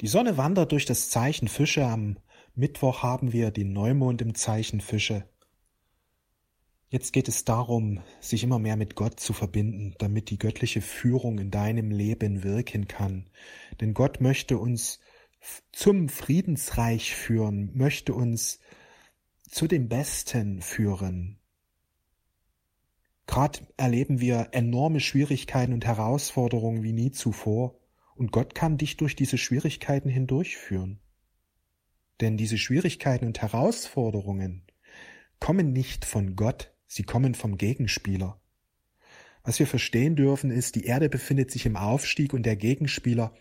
Die Sonne wandert durch das Zeichen Fische. Am Mittwoch haben wir den Neumond im Zeichen Fische. Jetzt geht es darum, sich immer mehr mit Gott zu verbinden, damit die göttliche Führung in deinem Leben wirken kann. Denn Gott möchte uns zum Friedensreich führen, möchte uns zu dem Besten führen. Gerade erleben wir enorme Schwierigkeiten und Herausforderungen wie nie zuvor. Und Gott kann dich durch diese Schwierigkeiten hindurchführen. Denn diese Schwierigkeiten und Herausforderungen kommen nicht von Gott, sie kommen vom Gegenspieler. Was wir verstehen dürfen ist, die Erde befindet sich im Aufstieg und der Gegenspieler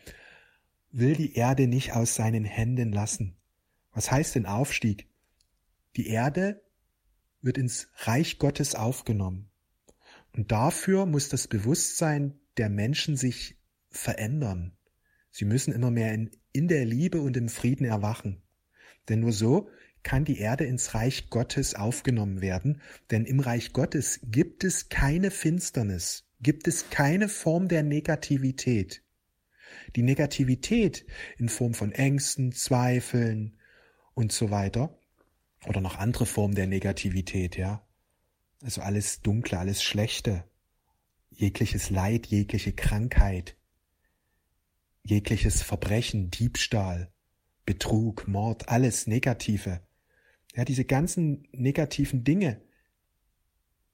will die Erde nicht aus seinen Händen lassen. Was heißt denn Aufstieg? Die Erde wird ins Reich Gottes aufgenommen. Und dafür muss das Bewusstsein der Menschen sich verändern. Sie müssen immer mehr in, in der Liebe und im Frieden erwachen. Denn nur so kann die Erde ins Reich Gottes aufgenommen werden, denn im Reich Gottes gibt es keine Finsternis, gibt es keine Form der Negativität. Die Negativität in Form von Ängsten, Zweifeln und so weiter oder noch andere Formen der Negativität, ja. Also alles Dunkle, alles Schlechte, jegliches Leid, jegliche Krankheit, jegliches Verbrechen, Diebstahl, Betrug, Mord, alles Negative. Ja, diese ganzen negativen Dinge,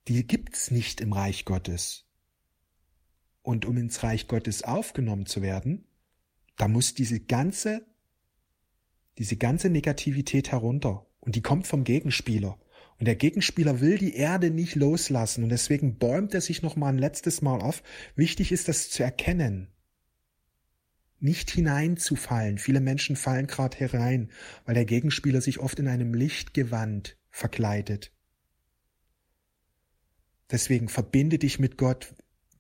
die gibt's nicht im Reich Gottes. Und um ins Reich Gottes aufgenommen zu werden, da muss diese ganze, diese ganze Negativität herunter. Und die kommt vom Gegenspieler. Und der Gegenspieler will die Erde nicht loslassen. Und deswegen bäumt er sich noch mal ein letztes Mal auf. Wichtig ist, das zu erkennen nicht hineinzufallen. Viele Menschen fallen gerade herein, weil der Gegenspieler sich oft in einem Lichtgewand verkleidet. Deswegen verbinde dich mit Gott,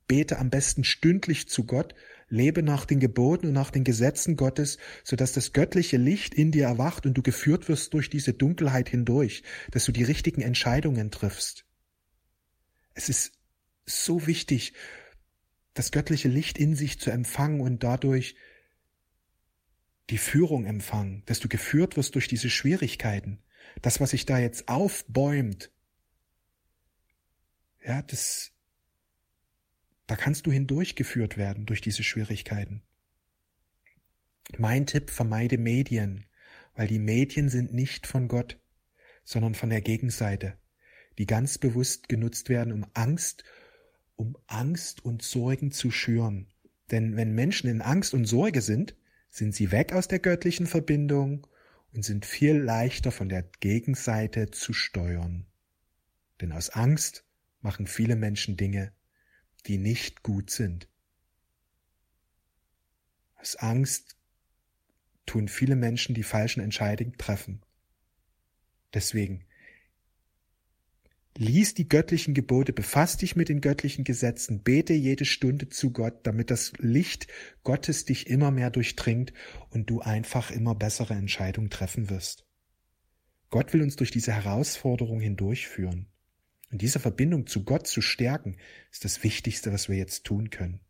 bete am besten stündlich zu Gott, lebe nach den Geboten und nach den Gesetzen Gottes, so dass das göttliche Licht in dir erwacht und du geführt wirst durch diese Dunkelheit hindurch, dass du die richtigen Entscheidungen triffst. Es ist so wichtig, das göttliche Licht in sich zu empfangen und dadurch die Führung empfangen, dass du geführt wirst durch diese Schwierigkeiten. Das, was sich da jetzt aufbäumt, ja, das, da kannst du hindurchgeführt werden durch diese Schwierigkeiten. Mein Tipp, vermeide Medien, weil die Medien sind nicht von Gott, sondern von der Gegenseite, die ganz bewusst genutzt werden, um Angst, um Angst und Sorgen zu schüren. Denn wenn Menschen in Angst und Sorge sind, sind sie weg aus der göttlichen Verbindung und sind viel leichter von der Gegenseite zu steuern. Denn aus Angst machen viele Menschen Dinge, die nicht gut sind. Aus Angst tun viele Menschen die falschen Entscheidungen treffen. Deswegen Lies die göttlichen Gebote, befass dich mit den göttlichen Gesetzen, bete jede Stunde zu Gott, damit das Licht Gottes dich immer mehr durchdringt und du einfach immer bessere Entscheidungen treffen wirst. Gott will uns durch diese Herausforderung hindurchführen. Und diese Verbindung zu Gott zu stärken, ist das Wichtigste, was wir jetzt tun können.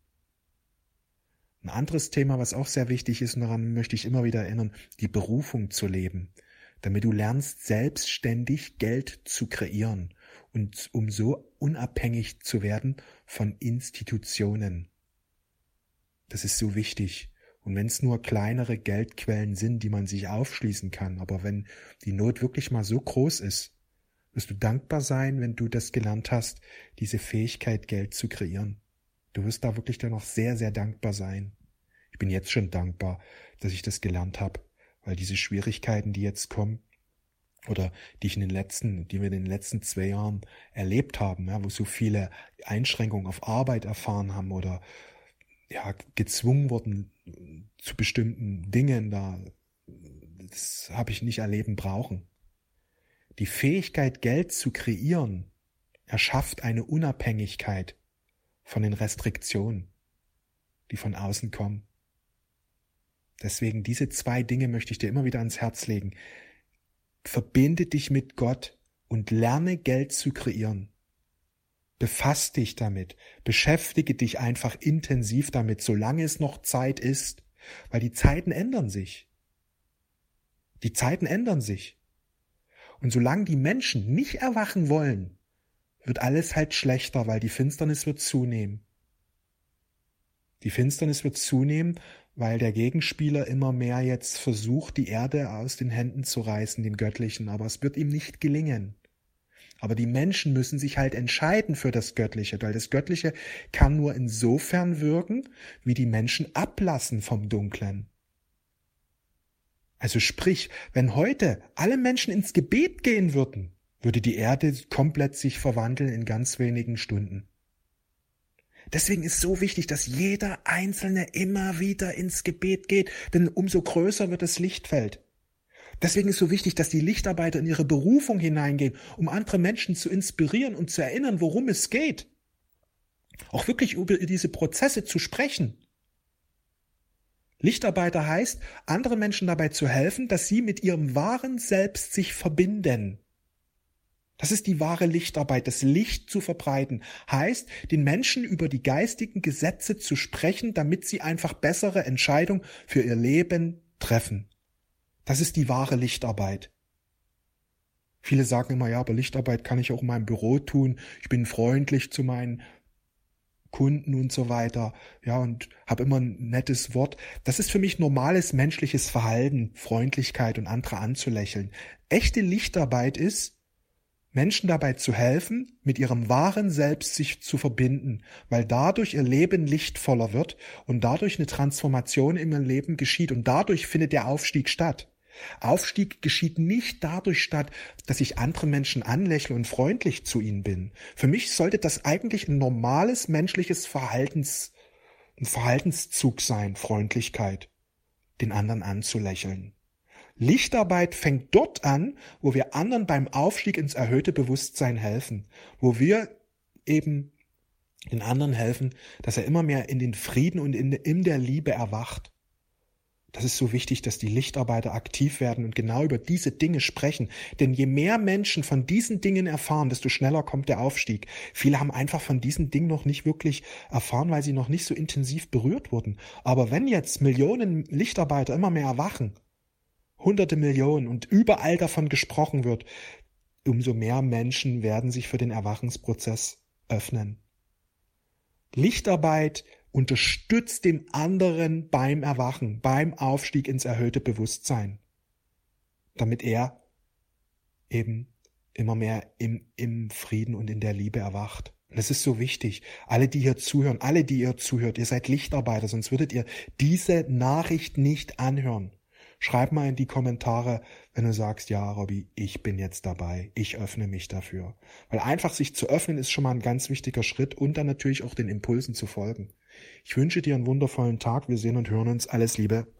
Ein anderes Thema, was auch sehr wichtig ist, und daran möchte ich immer wieder erinnern, die Berufung zu leben, damit du lernst, selbstständig Geld zu kreieren und um so unabhängig zu werden von Institutionen. Das ist so wichtig. Und wenn es nur kleinere Geldquellen sind, die man sich aufschließen kann, aber wenn die Not wirklich mal so groß ist, wirst du dankbar sein, wenn du das gelernt hast, diese Fähigkeit, Geld zu kreieren. Du wirst da wirklich dann noch sehr, sehr dankbar sein. Ich bin jetzt schon dankbar, dass ich das gelernt habe, weil diese Schwierigkeiten, die jetzt kommen, oder die ich in den letzten, die wir in den letzten zwei Jahren erlebt haben, ja, wo so viele Einschränkungen auf Arbeit erfahren haben oder ja, gezwungen wurden zu bestimmten Dingen, da das habe ich nicht erleben brauchen. Die Fähigkeit, Geld zu kreieren, erschafft eine Unabhängigkeit von den Restriktionen, die von außen kommen. Deswegen diese zwei Dinge möchte ich dir immer wieder ans Herz legen. Verbinde dich mit Gott und lerne Geld zu kreieren. Befass dich damit, beschäftige dich einfach intensiv damit, solange es noch Zeit ist. Weil die Zeiten ändern sich. Die Zeiten ändern sich. Und solange die Menschen nicht erwachen wollen, wird alles halt schlechter, weil die Finsternis wird zunehmen. Die Finsternis wird zunehmen, weil der Gegenspieler immer mehr jetzt versucht, die Erde aus den Händen zu reißen, den Göttlichen, aber es wird ihm nicht gelingen. Aber die Menschen müssen sich halt entscheiden für das Göttliche, weil das Göttliche kann nur insofern wirken, wie die Menschen ablassen vom Dunklen. Also sprich, wenn heute alle Menschen ins Gebet gehen würden, würde die Erde komplett sich verwandeln in ganz wenigen Stunden. Deswegen ist so wichtig, dass jeder Einzelne immer wieder ins Gebet geht, denn umso größer wird das Lichtfeld. Deswegen ist so wichtig, dass die Lichtarbeiter in ihre Berufung hineingehen, um andere Menschen zu inspirieren und zu erinnern, worum es geht. Auch wirklich über diese Prozesse zu sprechen. Lichtarbeiter heißt, andere Menschen dabei zu helfen, dass sie mit ihrem wahren Selbst sich verbinden. Das ist die wahre Lichtarbeit, das Licht zu verbreiten, heißt, den Menschen über die geistigen Gesetze zu sprechen, damit sie einfach bessere Entscheidungen für ihr Leben treffen. Das ist die wahre Lichtarbeit. Viele sagen immer, ja, aber Lichtarbeit kann ich auch in meinem Büro tun. Ich bin freundlich zu meinen Kunden und so weiter, ja, und habe immer ein nettes Wort. Das ist für mich normales menschliches Verhalten, Freundlichkeit und andere anzulächeln. Echte Lichtarbeit ist, Menschen dabei zu helfen, mit ihrem wahren Selbst sich zu verbinden, weil dadurch ihr Leben lichtvoller wird und dadurch eine Transformation in ihrem Leben geschieht und dadurch findet der Aufstieg statt. Aufstieg geschieht nicht dadurch statt, dass ich andere Menschen anlächle und freundlich zu ihnen bin. Für mich sollte das eigentlich ein normales menschliches Verhaltens, ein Verhaltenszug sein, Freundlichkeit, den anderen anzulächeln. Lichtarbeit fängt dort an, wo wir anderen beim Aufstieg ins erhöhte Bewusstsein helfen, wo wir eben den anderen helfen, dass er immer mehr in den Frieden und in, in der Liebe erwacht. Das ist so wichtig, dass die Lichtarbeiter aktiv werden und genau über diese Dinge sprechen. Denn je mehr Menschen von diesen Dingen erfahren, desto schneller kommt der Aufstieg. Viele haben einfach von diesen Dingen noch nicht wirklich erfahren, weil sie noch nicht so intensiv berührt wurden. Aber wenn jetzt Millionen Lichtarbeiter immer mehr erwachen, hunderte Millionen und überall davon gesprochen wird, umso mehr Menschen werden sich für den Erwachensprozess öffnen. Lichtarbeit unterstützt den anderen beim Erwachen, beim Aufstieg ins erhöhte Bewusstsein, damit er eben immer mehr im, im Frieden und in der Liebe erwacht. Und das ist so wichtig. Alle, die hier zuhören, alle, die ihr zuhört, ihr seid Lichtarbeiter, sonst würdet ihr diese Nachricht nicht anhören. Schreib mal in die Kommentare, wenn du sagst, ja, Robby, ich bin jetzt dabei, ich öffne mich dafür. Weil einfach sich zu öffnen ist schon mal ein ganz wichtiger Schritt und dann natürlich auch den Impulsen zu folgen. Ich wünsche dir einen wundervollen Tag, wir sehen und hören uns, alles Liebe.